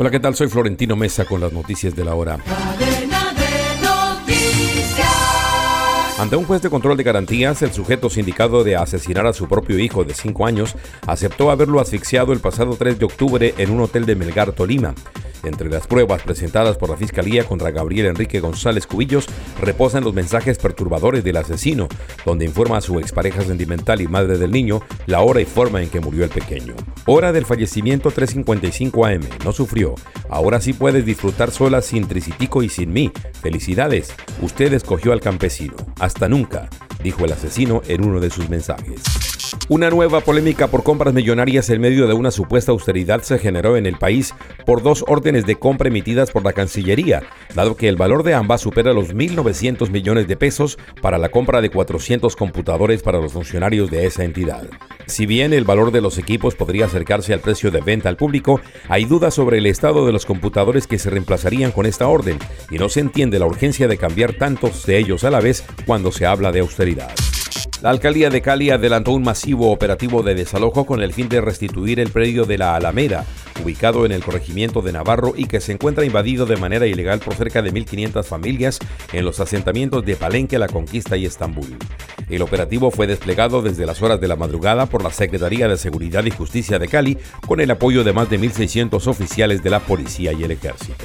Hola, ¿qué tal? Soy Florentino Mesa con las noticias de la hora. Ante un juez de control de garantías, el sujeto sindicado de asesinar a su propio hijo de 5 años aceptó haberlo asfixiado el pasado 3 de octubre en un hotel de Melgar, Tolima. Entre las pruebas presentadas por la Fiscalía contra Gabriel Enrique González Cubillos reposan los mensajes perturbadores del asesino, donde informa a su expareja sentimental y madre del niño la hora y forma en que murió el pequeño. Hora del fallecimiento 3.55 am. No sufrió. Ahora sí puedes disfrutar sola sin Tricitico y sin mí. Felicidades. Usted escogió al campesino. Hasta nunca, dijo el asesino en uno de sus mensajes. Una nueva polémica por compras millonarias en medio de una supuesta austeridad se generó en el país por dos órdenes de compra emitidas por la Cancillería, dado que el valor de ambas supera los 1.900 millones de pesos para la compra de 400 computadores para los funcionarios de esa entidad. Si bien el valor de los equipos podría acercarse al precio de venta al público, hay dudas sobre el estado de los computadores que se reemplazarían con esta orden y no se entiende la urgencia de cambiar tantos de ellos a la vez cuando se habla de austeridad. La alcaldía de Cali adelantó un masivo operativo de desalojo con el fin de restituir el predio de la Alameda, ubicado en el corregimiento de Navarro y que se encuentra invadido de manera ilegal por cerca de 1.500 familias en los asentamientos de Palenque, La Conquista y Estambul. El operativo fue desplegado desde las horas de la madrugada por la Secretaría de Seguridad y Justicia de Cali con el apoyo de más de 1.600 oficiales de la policía y el ejército.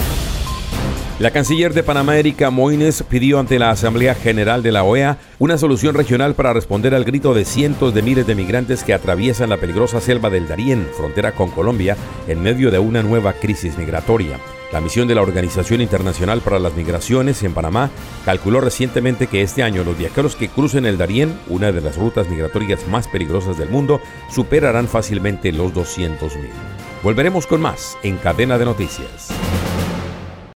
La canciller de Panamá, Erika Moines, pidió ante la Asamblea General de la OEA una solución regional para responder al grito de cientos de miles de migrantes que atraviesan la peligrosa selva del Darién, frontera con Colombia, en medio de una nueva crisis migratoria. La misión de la Organización Internacional para las Migraciones en Panamá calculó recientemente que este año los viajeros que crucen el Darién, una de las rutas migratorias más peligrosas del mundo, superarán fácilmente los 200.000. Volveremos con más en Cadena de Noticias.